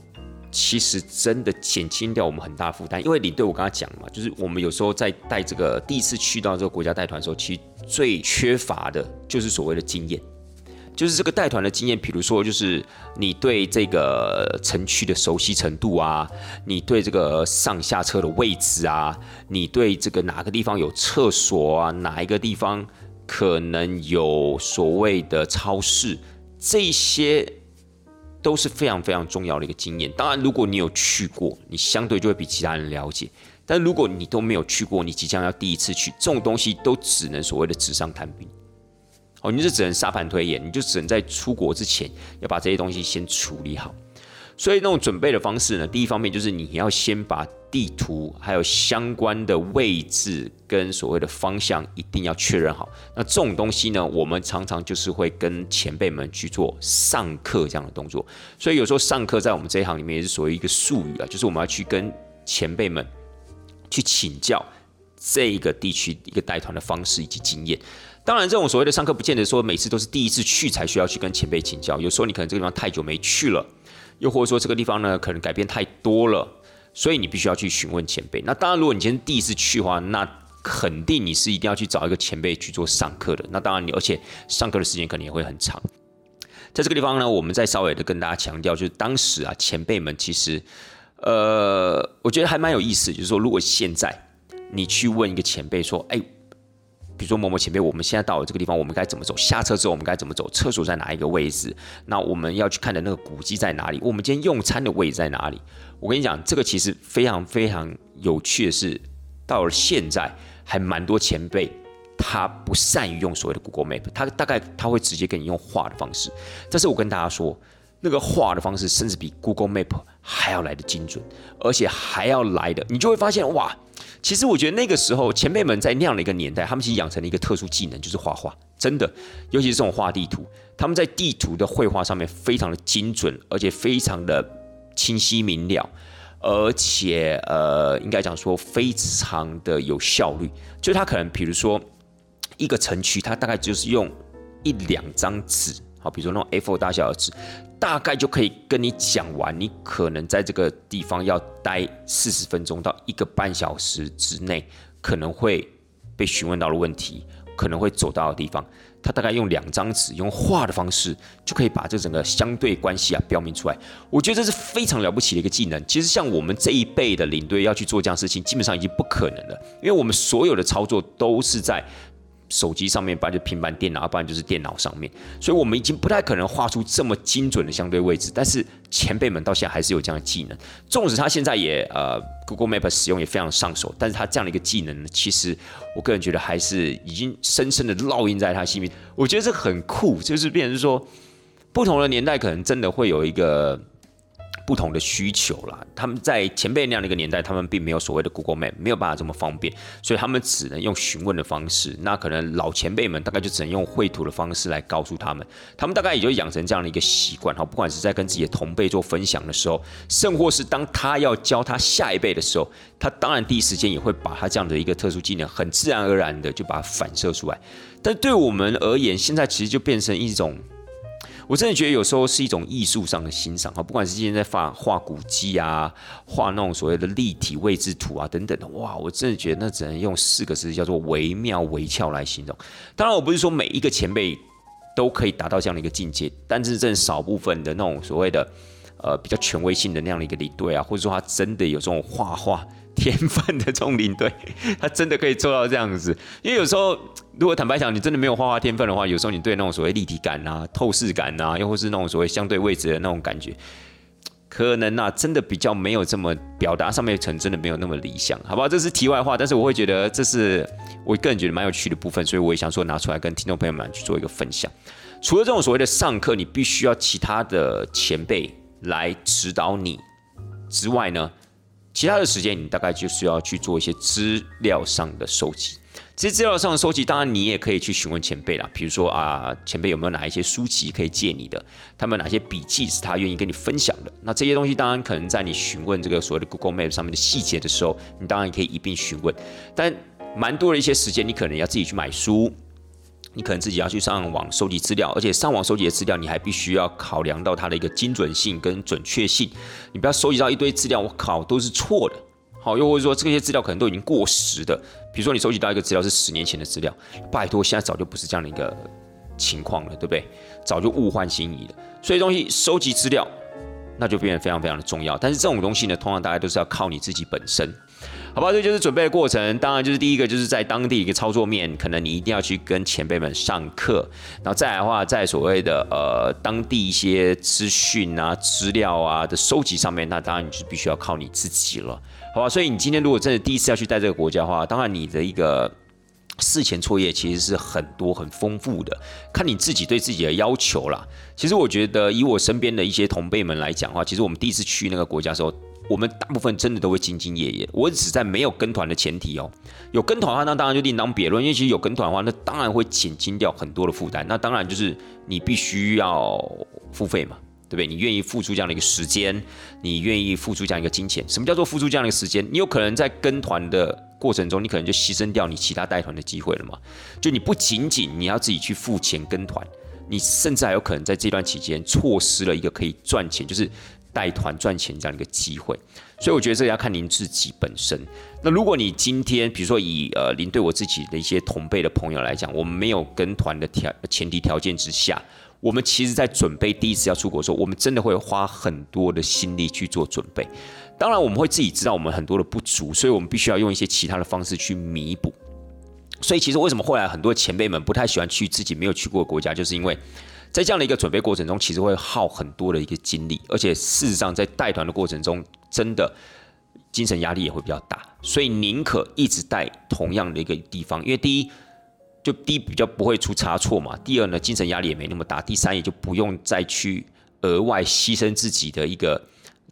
其实真的减轻掉我们很大负担，因为你对我刚刚讲嘛，就是我们有时候在带这个第一次去到这个国家带团的时候，其实最缺乏的就是所谓的经验。就是这个带团的经验，比如说，就是你对这个城区的熟悉程度啊，你对这个上下车的位置啊，你对这个哪个地方有厕所啊，哪一个地方可能有所谓的超市，这些都是非常非常重要的一个经验。当然，如果你有去过，你相对就会比其他人了解；但如果你都没有去过，你即将要第一次去，这种东西都只能所谓的纸上谈兵。哦，你就只能沙盘推演，你就只能在出国之前要把这些东西先处理好。所以那种准备的方式呢，第一方面就是你要先把地图还有相关的位置跟所谓的方向一定要确认好。那这种东西呢，我们常常就是会跟前辈们去做上课这样的动作。所以有时候上课在我们这一行里面也是所谓一个术语啊，就是我们要去跟前辈们去请教这一个地区一个带团的方式以及经验。当然，这种所谓的上课，不见得说每次都是第一次去才需要去跟前辈请教。有时候你可能这个地方太久没去了，又或者说这个地方呢可能改变太多了，所以你必须要去询问前辈。那当然，如果你今天第一次去的话，那肯定你是一定要去找一个前辈去做上课的。那当然，你而且上课的时间可能也会很长。在这个地方呢，我们再稍微的跟大家强调，就是当时啊，前辈们其实，呃，我觉得还蛮有意思，就是说，如果现在你去问一个前辈说，哎。比如说某某前辈，我们现在到了这个地方，我们该怎么走？下车之后我们该怎么走？厕所在哪一个位置？那我们要去看的那个古迹在哪里？我们今天用餐的位置在哪里？我跟你讲，这个其实非常非常有趣的是，到了现在还蛮多前辈他不善于用所谓的 Google Map，他大概他会直接跟你用画的方式。但是我跟大家说，那个画的方式甚至比 Google Map 还要来的精准，而且还要来的，你就会发现哇。其实我觉得那个时候前辈们在那样的一个年代，他们其实养成了一个特殊技能，就是画画。真的，尤其是这种画地图，他们在地图的绘画上面非常的精准，而且非常的清晰明了，而且呃，应该讲说非常的有效率。就他可能比如说一个城区，他大概就是用一两张纸。好，比如说那种 A4 大小的纸，大概就可以跟你讲完，你可能在这个地方要待四十分钟到一个半小时之内，可能会被询问到的问题，可能会走到的地方，他大概用两张纸，用画的方式，就可以把这整个相对关系啊标明出来。我觉得这是非常了不起的一个技能。其实像我们这一辈的领队要去做这样事情，基本上已经不可能了，因为我们所有的操作都是在。手机上面，不然就平板电脑，不然就是电脑上面，所以我们已经不太可能画出这么精准的相对位置。但是前辈们到现在还是有这样的技能，纵使他现在也呃 Google Map 使用也非常上手，但是他这样的一个技能呢，其实我个人觉得还是已经深深的烙印在他心里。我觉得这很酷，就是变成说，不同的年代可能真的会有一个。不同的需求啦，他们在前辈那样的一个年代，他们并没有所谓的 Google Map，没有办法这么方便，所以他们只能用询问的方式。那可能老前辈们大概就只能用绘图的方式来告诉他们，他们大概也就养成这样的一个习惯哈。不管是在跟自己的同辈做分享的时候，甚或是当他要教他下一辈的时候，他当然第一时间也会把他这样的一个特殊技能，很自然而然的就把它反射出来。但对我们而言，现在其实就变成一种。我真的觉得有时候是一种艺术上的欣赏哈，不管是今天在画画古迹啊，画那种所谓的立体位置图啊等等的，哇，我真的觉得那只能用四个字叫做惟妙惟肖来形容。当然，我不是说每一个前辈都可以达到这样的一个境界，但是这少部分的那种所谓的呃比较权威性的那样的一个领队啊，或者说他真的有这种画画天分的这种领队，<laughs> 他真的可以做到这样子。因为有时候，如果坦白讲，你真的没有画画天分的话，有时候你对那种所谓立体感啊、透视感啊，又或是那种所谓相对位置的那种感觉。可能啊，真的比较没有这么表达上面层，真的没有那么理想，好不好？这是题外话，但是我会觉得这是我个人觉得蛮有趣的部分，所以我也想说拿出来跟听众朋友们去做一个分享。除了这种所谓的上课，你必须要其他的前辈来指导你之外呢，其他的时间你大概就是要去做一些资料上的收集。其实资料上的收集，当然你也可以去询问前辈啦。比如说啊，前辈有没有哪一些书籍可以借你的？他们哪些笔记是他愿意跟你分享的？那这些东西当然可能在你询问这个所谓的 Google Map 上面的细节的时候，你当然可以一并询问。但蛮多的一些时间，你可能要自己去买书，你可能自己要去上网收集资料，而且上网收集的资料，你还必须要考量到它的一个精准性跟准确性。你不要收集到一堆资料，我靠，都是错的。好，又或者说这些资料可能都已经过时的，比如说你收集到一个资料是十年前的资料，拜托，现在早就不是这样的一个情况了，对不对？早就物换星移了。所以东西收集资料，那就变得非常非常的重要。但是这种东西呢，通常大家都是要靠你自己本身。好吧，这就是准备的过程。当然，就是第一个，就是在当地一个操作面，可能你一定要去跟前辈们上课。然后再来的话，在所谓的呃当地一些资讯啊、资料啊的收集上面，那当然你就必须要靠你自己了。好吧，所以你今天如果真的第一次要去带这个国家的话，当然你的一个事前作业其实是很多很丰富的，看你自己对自己的要求啦。其实我觉得，以我身边的一些同辈们来讲的话，其实我们第一次去那个国家的时候。我们大部分真的都会兢兢业业。我只在没有跟团的前提哦，有跟团的话，那当然就另当别论。因为其实有跟团的话，那当然会减轻掉很多的负担。那当然就是你必须要付费嘛，对不对？你愿意付出这样的一个时间，你愿意付出这样一个金钱。什么叫做付出这样的一个时间？你有可能在跟团的过程中，你可能就牺牲掉你其他带团的机会了嘛？就你不仅仅你要自己去付钱跟团，你甚至还有可能在这段期间错失了一个可以赚钱，就是。带团赚钱这样一个机会，所以我觉得这要看您自己本身。那如果你今天，比如说以呃您对我自己的一些同辈的朋友来讲，我们没有跟团的条前提条件之下，我们其实在准备第一次要出国的时候，我们真的会花很多的心力去做准备。当然，我们会自己知道我们很多的不足，所以我们必须要用一些其他的方式去弥补。所以，其实为什么后来很多前辈们不太喜欢去自己没有去过的国家，就是因为。在这样的一个准备过程中，其实会耗很多的一个精力，而且事实上在带团的过程中，真的精神压力也会比较大，所以宁可一直带同样的一个地方，因为第一，就第一比较不会出差错嘛；第二呢，精神压力也没那么大；第三，也就不用再去额外牺牲自己的一个。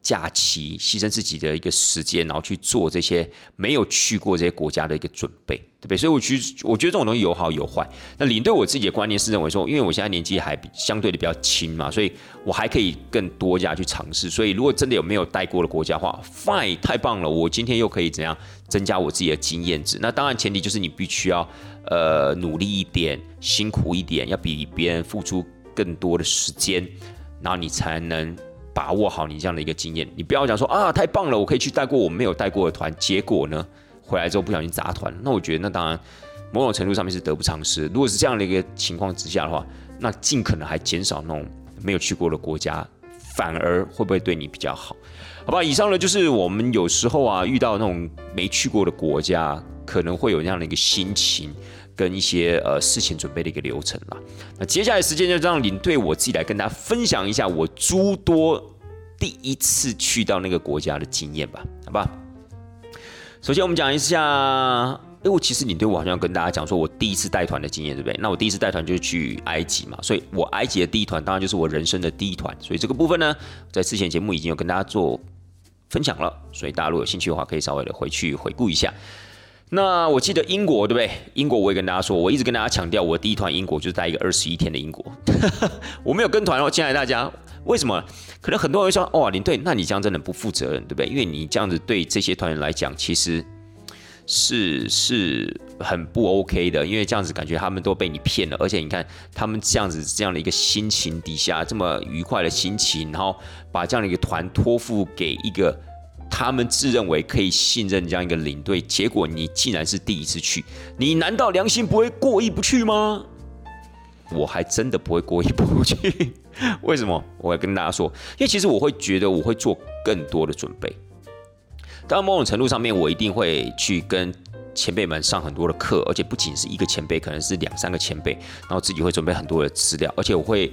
假期牺牲自己的一个时间，然后去做这些没有去过这些国家的一个准备，对不对？所以我觉我觉得这种东西有好有坏。那领队我自己的观念是认为说，因为我现在年纪还相对的比较轻嘛，所以我还可以更多加去尝试。所以如果真的有没有带过的国家话，fine，太棒了！我今天又可以怎样增加我自己的经验值？那当然前提就是你必须要呃努力一点，辛苦一点，要比别人付出更多的时间，然后你才能。把握好你这样的一个经验，你不要讲说啊太棒了，我可以去带过我没有带过的团，结果呢回来之后不小心砸团，那我觉得那当然某种程度上面是得不偿失。如果是这样的一个情况之下的话，那尽可能还减少那种没有去过的国家，反而会不会对你比较好？好吧，以上呢就是我们有时候啊遇到那种没去过的国家，可能会有那样的一个心情。跟一些呃事前准备的一个流程啦。那接下来时间就让领队我自己来跟大家分享一下我诸多第一次去到那个国家的经验吧，好吧？首先我们讲一下，哎，我其实领队我好像要跟大家讲说我第一次带团的经验，对不对？那我第一次带团就是去埃及嘛，所以我埃及的第一团当然就是我人生的第一团，所以这个部分呢，在之前节目已经有跟大家做分享了，所以大家如果有兴趣的话，可以稍微的回去回顾一下。那我记得英国对不对？英国我也跟大家说，我一直跟大家强调，我第一团英国就是带一个二十一天的英国，<laughs> 我没有跟团哦，亲爱的大家，为什么？可能很多人会说，哇，林队，那你这样真的不负责任，对不对？因为你这样子对这些团员来讲，其实是是很不 OK 的，因为这样子感觉他们都被你骗了，而且你看他们这样子这样的一个心情底下，这么愉快的心情，然后把这样的一个团托付给一个。他们自认为可以信任这样一个领队，结果你竟然是第一次去，你难道良心不会过意不去吗？我还真的不会过意不去。<laughs> 为什么？我要跟大家说，因为其实我会觉得我会做更多的准备。当然，某种程度上面，我一定会去跟前辈们上很多的课，而且不仅是一个前辈，可能是两三个前辈，然后自己会准备很多的资料，而且我会。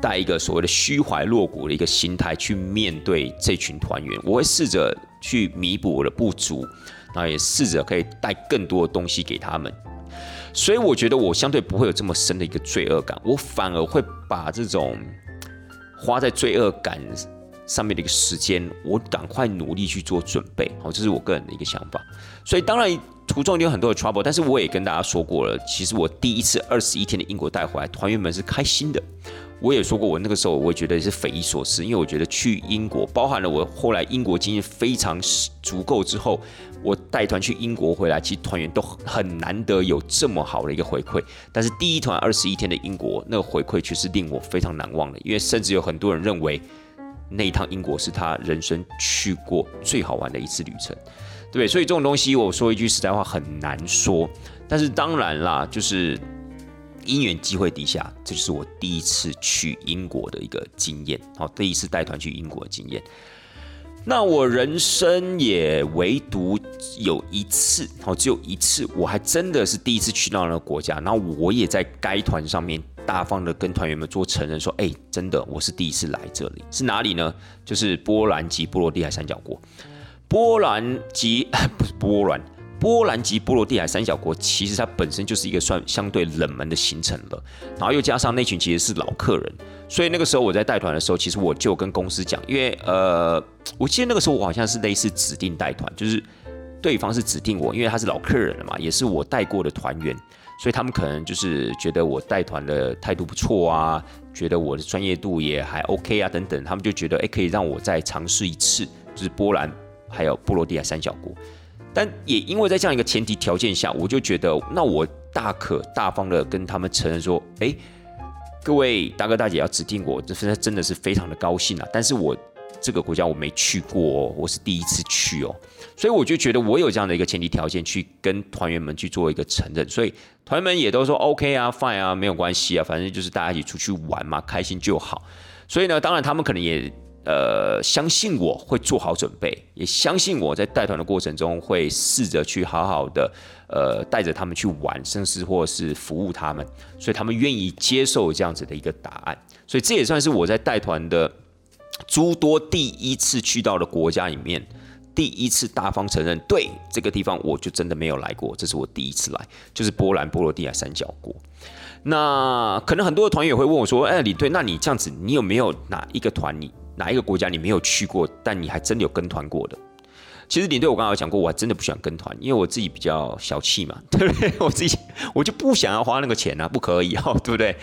带一个所谓的虚怀若谷的一个心态去面对这群团员，我会试着去弥补我的不足，然后也试着可以带更多的东西给他们。所以我觉得我相对不会有这么深的一个罪恶感，我反而会把这种花在罪恶感上面的一个时间，我赶快努力去做准备。好，这是我个人的一个想法。所以当然途中有很多的 trouble，但是我也跟大家说过了，其实我第一次二十一天的英国带回来，团员们是开心的。我也说过，我那个时候我也觉得是匪夷所思，因为我觉得去英国，包含了我后来英国经验非常足够之后，我带团去英国回来，其实团员都很难得有这么好的一个回馈。但是第一团二十一天的英国，那个回馈却是令我非常难忘的，因为甚至有很多人认为那一趟英国是他人生去过最好玩的一次旅程，对所以这种东西，我说一句实在话很难说。但是当然啦，就是。因缘机会底下，这就是我第一次去英国的一个经验，好，第一次带团去英国的经验。那我人生也唯独有一次，好，只有一次，我还真的是第一次去到那个国家，然后我也在该团上面大方的跟团员们做承认，说，哎，真的，我是第一次来这里，是哪里呢？就是波兰及波罗的海三角国，波兰及 <laughs> 不是波兰。波兰及波罗的海三小国，其实它本身就是一个算相对冷门的行程了，然后又加上那群其实是老客人，所以那个时候我在带团的时候，其实我就跟公司讲，因为呃，我记得那个时候我好像是类似指定带团，就是对方是指定我，因为他是老客人了嘛，也是我带过的团员，所以他们可能就是觉得我带团的态度不错啊，觉得我的专业度也还 OK 啊等等，他们就觉得哎可以让我再尝试一次，就是波兰还有波罗的海三小国。但也因为在这样一个前提条件下，我就觉得，那我大可大方的跟他们承认说，哎，各位大哥大姐要指定我，这真真的是非常的高兴啊！但是我这个国家我没去过，哦我是第一次去哦，所以我就觉得我有这样的一个前提条件去跟团员们去做一个承认，所以团员们也都说 OK 啊，Fine 啊，没有关系啊，反正就是大家一起出去玩嘛，开心就好。所以呢，当然他们可能也。呃，相信我会做好准备，也相信我在带团的过程中会试着去好好的，呃，带着他们去玩，甚至或是服务他们，所以他们愿意接受这样子的一个答案。所以这也算是我在带团的诸多第一次去到的国家里面，第一次大方承认，对这个地方我就真的没有来过，这是我第一次来，就是波兰波罗的海三角国。那可能很多的团员会问我说：“哎，李队，那你这样子，你有没有哪一个团你？”哪一个国家你没有去过，但你还真的有跟团过的？其实领队我刚刚有讲过，我还真的不喜欢跟团，因为我自己比较小气嘛，<laughs> 对不对？我自己我就不想要花那个钱啊，不可以 <laughs> 哦，对不对？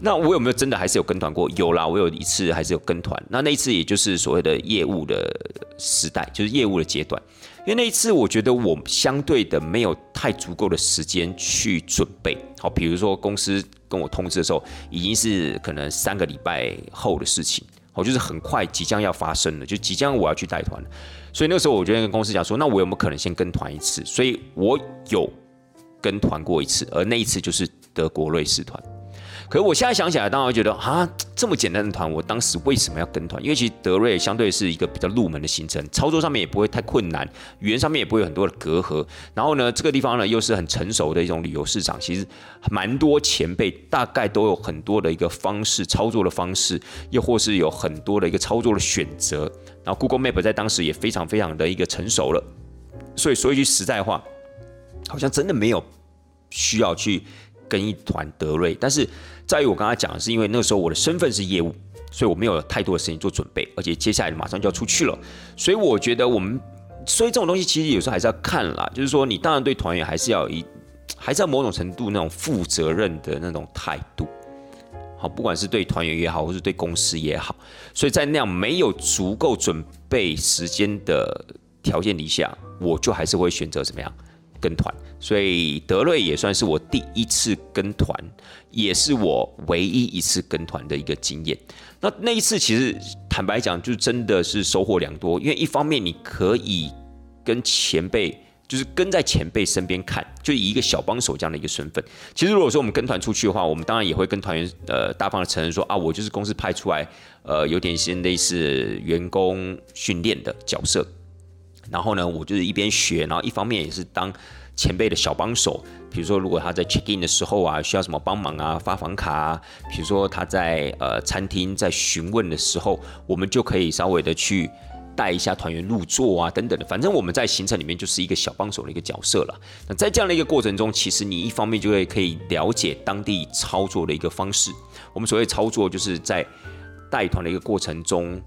那我有没有真的还是有跟团过？有啦，我有一次还是有跟团，那那一次也就是所谓的业务的时代，就是业务的阶段。因为那一次我觉得我相对的没有太足够的时间去准备好，比如说公司跟我通知的时候，已经是可能三个礼拜后的事情。我就是很快即将要发生了，就即将我要去带团所以那时候我就跟公司讲说，那我有没有可能先跟团一次？所以我有跟团过一次，而那一次就是德国瑞士团。可是我现在想起来，当然觉得啊，这么简单的团，我当时为什么要跟团？因为其实德瑞相对是一个比较入门的行程，操作上面也不会太困难，语言上面也不会有很多的隔阂。然后呢，这个地方呢又是很成熟的一种旅游市场，其实蛮多前辈大概都有很多的一个方式操作的方式，又或是有很多的一个操作的选择。然后 Google Map 在当时也非常非常的一个成熟了，所以说一句实在话，好像真的没有需要去跟一团德瑞，但是。在于我刚才讲的是，因为那个时候我的身份是业务，所以我没有太多的时间做准备，而且接下来马上就要出去了，所以我觉得我们，所以这种东西其实有时候还是要看啦，就是说你当然对团员还是要一，<coughs> 还是要某种程度那种负责任的那种态度，好，不管是对团员也好，或是对公司也好，所以在那样没有足够准备时间的条件底下，我就还是会选择怎么样？跟团，所以德瑞也算是我第一次跟团，也是我唯一一次跟团的一个经验。那那一次其实坦白讲，就真的是收获良多，因为一方面你可以跟前辈就是跟在前辈身边看，就以一个小帮手这样的一个身份。其实如果说我们跟团出去的话，我们当然也会跟团员呃大方的承认说啊，我就是公司派出来，呃，有点像类似员工训练的角色。然后呢，我就是一边学，然后一方面也是当前辈的小帮手。比如说，如果他在 check in 的时候啊，需要什么帮忙啊，发房卡啊；，比如说他在呃餐厅在询问的时候，我们就可以稍微的去带一下团员入座啊，等等的。反正我们在行程里面就是一个小帮手的一个角色了。那在这样的一个过程中，其实你一方面就会可以了解当地操作的一个方式。我们所谓操作，就是在带团的一个过程中，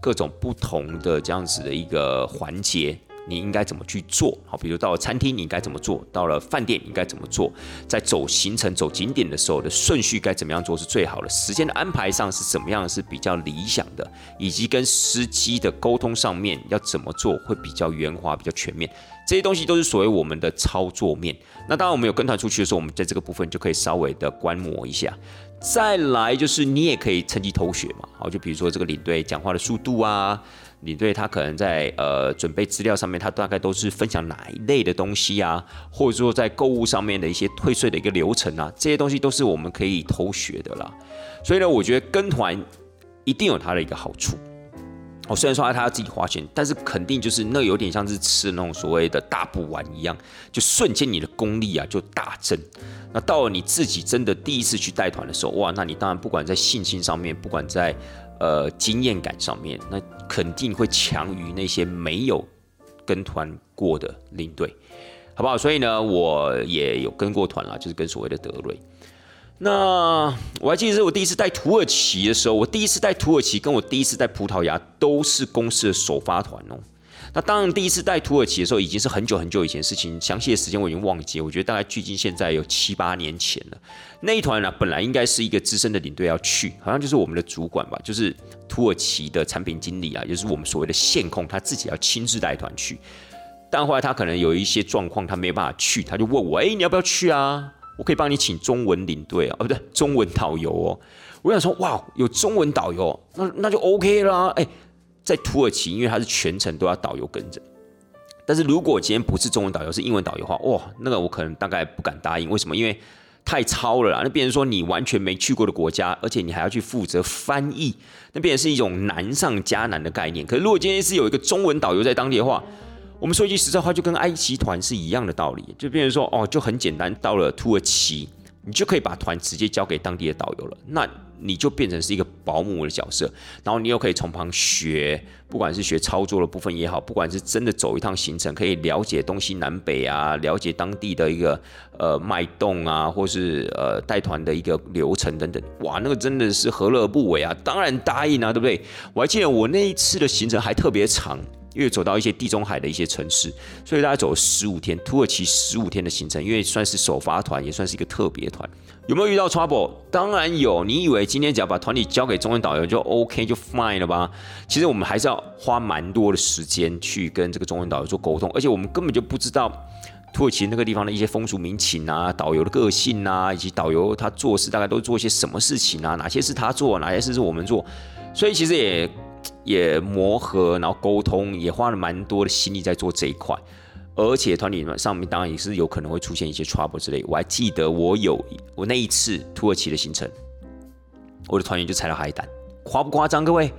各种不同的这样子的一个环节。你应该怎么去做？好，比如到了餐厅，你应该怎么做？到了饭店，你应该怎么做？在走行程、走景点的时候的顺序该怎么样做是最好的？时间的安排上是怎么样是比较理想的？以及跟司机的沟通上面要怎么做会比较圆滑、比较全面？这些东西都是所谓我们的操作面。那当然，我们有跟团出去的时候，我们在这个部分就可以稍微的观摩一下。再来就是你也可以趁机偷学嘛。好，就比如说这个领队讲话的速度啊。领队他可能在呃准备资料上面，他大概都是分享哪一类的东西啊？或者说在购物上面的一些退税的一个流程啊，这些东西都是我们可以偷学的啦。所以呢，我觉得跟团一定有它的一个好处。我虽然说他要自己花钱，但是肯定就是那有点像是吃那种所谓的大补丸一样，就瞬间你的功力啊就大增。那到了你自己真的第一次去带团的时候，哇，那你当然不管在信心上面，不管在呃经验感上面，那肯定会强于那些没有跟团过的领队，好不好？所以呢，我也有跟过团啦，就是跟所谓的德瑞。那我还记得是我第一次带土耳其的时候，我第一次带土耳其，跟我第一次带葡萄牙都是公司的首发团哦。那当然，第一次带土耳其的时候已经是很久很久以前事情，详细的时间我已经忘记。我觉得大概距今现在有七八年前了。那一团呢，本来应该是一个资深的领队要去，好像就是我们的主管吧，就是土耳其的产品经理啊，就是我们所谓的线控，他自己要亲自带团去。但后来他可能有一些状况，他没有办法去，他就问我：“哎，你要不要去啊？我可以帮你请中文领队啊，哦不对，中文导游哦。”我想说：“哇，有中文导游，那那就 OK 啦。”哎。在土耳其，因为他是全程都要导游跟着。但是如果今天不是中文导游，是英文导游的话，哇，那个我可能大概不敢答应。为什么？因为太超了啦。那变成说你完全没去过的国家，而且你还要去负责翻译，那变成是一种难上加难的概念。可是如果今天是有一个中文导游在当地的话，我们说一句实在话，就跟埃及团是一样的道理，就变成说哦，就很简单，到了土耳其，你就可以把团直接交给当地的导游了。那你就变成是一个保姆的角色，然后你又可以从旁学，不管是学操作的部分也好，不管是真的走一趟行程，可以了解东西南北啊，了解当地的一个呃脉动啊，或是呃带团的一个流程等等，哇，那个真的是何乐而不为啊！当然答应啊，对不对？我还记得我那一次的行程还特别长。因为走到一些地中海的一些城市，所以大概走了十五天，土耳其十五天的行程，因为算是首发团，也算是一个特别团。有没有遇到 trouble？当然有。你以为今天只要把团体交给中文导游就 OK 就 fine 了吧？其实我们还是要花蛮多的时间去跟这个中文导游做沟通，而且我们根本就不知道土耳其那个地方的一些风俗民情啊，导游的个性啊，以及导游他做事大概都做些什么事情啊？哪些是他做，哪些事是我们做？所以其实也。也磨合，然后沟通，也花了蛮多的心力在做这一块。而且团体上面当然也是有可能会出现一些 trouble 之类。我还记得我有我那一次土耳其的行程，我的团员就踩到海胆，夸不夸张？各位，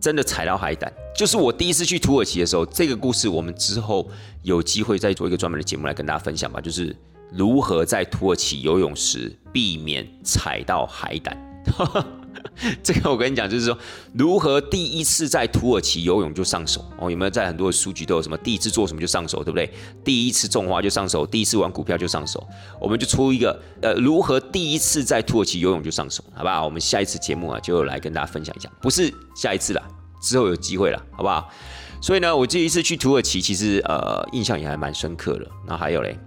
真的踩到海胆。就是我第一次去土耳其的时候，这个故事我们之后有机会再做一个专门的节目来跟大家分享吧。就是如何在土耳其游泳时避免踩到海胆。<laughs> <laughs> 这个我跟你讲，就是说如何第一次在土耳其游泳就上手哦？有没有在很多的数据都有什么第一次做什么就上手，对不对？第一次种花就上手，第一次玩股票就上手，我们就出一个呃，如何第一次在土耳其游泳就上手，好不好？我们下一次节目啊，就来跟大家分享一下，不是下一次了，之后有机会了，好不好？所以呢，我这一次去土耳其，其实呃，印象也还蛮深刻的。那还有嘞。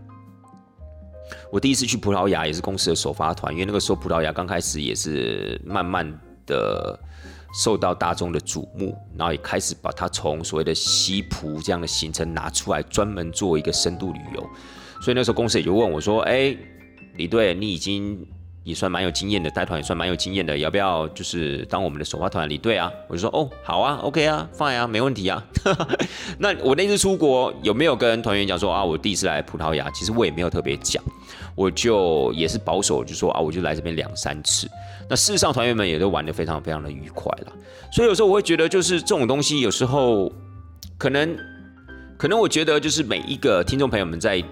我第一次去葡萄牙也是公司的首发团，因为那个时候葡萄牙刚开始也是慢慢的受到大众的瞩目，然后也开始把它从所谓的西葡这样的行程拿出来，专门做一个深度旅游。所以那时候公司也就问我说：“哎，李队，你已经也算蛮有经验的，带团也算蛮有经验的，要不要就是当我们的首发团领队啊？我就说哦，好啊，OK 啊，fine 啊，没问题啊。<laughs> 那我那次出国有没有跟团员讲说啊，我第一次来葡萄牙，其实我也没有特别讲，我就也是保守，就说啊，我就来这边两三次。那事实上，团员们也都玩得非常非常的愉快了。所以有时候我会觉得，就是这种东西，有时候可能可能我觉得，就是每一个听众朋友们在。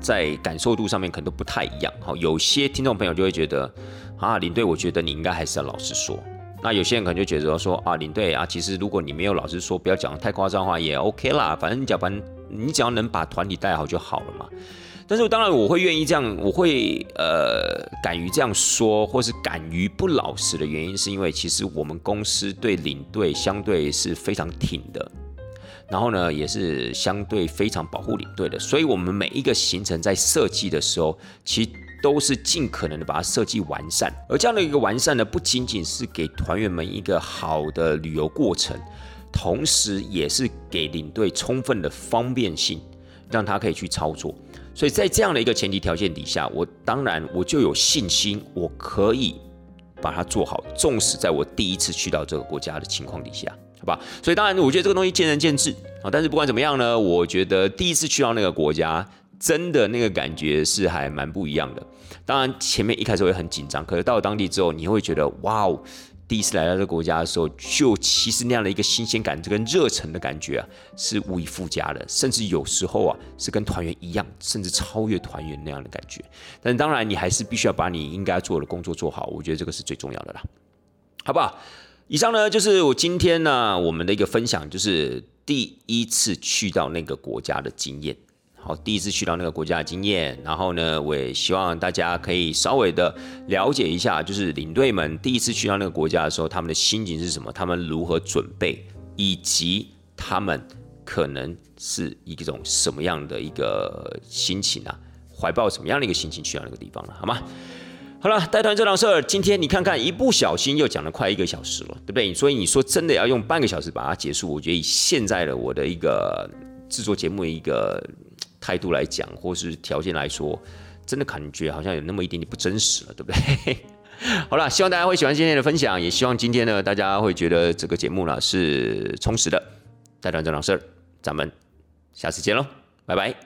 在感受度上面可能都不太一样，好，有些听众朋友就会觉得，啊，领队，我觉得你应该还是要老实说。那有些人可能就觉得说，啊，领队啊，其实如果你没有老实说，不要讲的太夸张话，也 OK 啦，反正你讲，反正，你只要能把团体带好就好了嘛。但是当然我会愿意这样，我会呃敢于这样说，或是敢于不老实的原因，是因为其实我们公司对领队相对是非常挺的。然后呢，也是相对非常保护领队的，所以我们每一个行程在设计的时候，其实都是尽可能的把它设计完善。而这样的一个完善呢，不仅仅是给团员们一个好的旅游过程，同时也是给领队充分的方便性，让他可以去操作。所以在这样的一个前提条件底下，我当然我就有信心，我可以把它做好。纵使在我第一次去到这个国家的情况底下。好吧，所以当然，我觉得这个东西见仁见智啊。但是不管怎么样呢，我觉得第一次去到那个国家，真的那个感觉是还蛮不一样的。当然前面一开始会很紧张，可是到了当地之后，你会觉得哇哦，第一次来到这个国家的时候，就其实那样的一个新鲜感，这个热忱的感觉啊，是无以复加的。甚至有时候啊，是跟团员一样，甚至超越团员那样的感觉。但当然，你还是必须要把你应该做的工作做好。我觉得这个是最重要的啦，好不好？以上呢，就是我今天呢我们的一个分享，就是第一次去到那个国家的经验。好，第一次去到那个国家的经验，然后呢，我也希望大家可以稍微的了解一下，就是领队们第一次去到那个国家的时候，他们的心情是什么，他们如何准备，以及他们可能是一种什么样的一个心情啊，怀抱什么样的一个心情去到那个地方了，好吗？好了，带团这档事儿，今天你看看，一不小心又讲了快一个小时了，对不对？所以你说真的要用半个小时把它结束，我觉得以现在的我的一个制作节目的一个态度来讲，或是条件来说，真的感觉好像有那么一点点不真实了，对不对？<laughs> 好了，希望大家会喜欢今天的分享，也希望今天呢大家会觉得这个节目呢是充实的。带团这档事儿，咱们下次见喽，拜拜。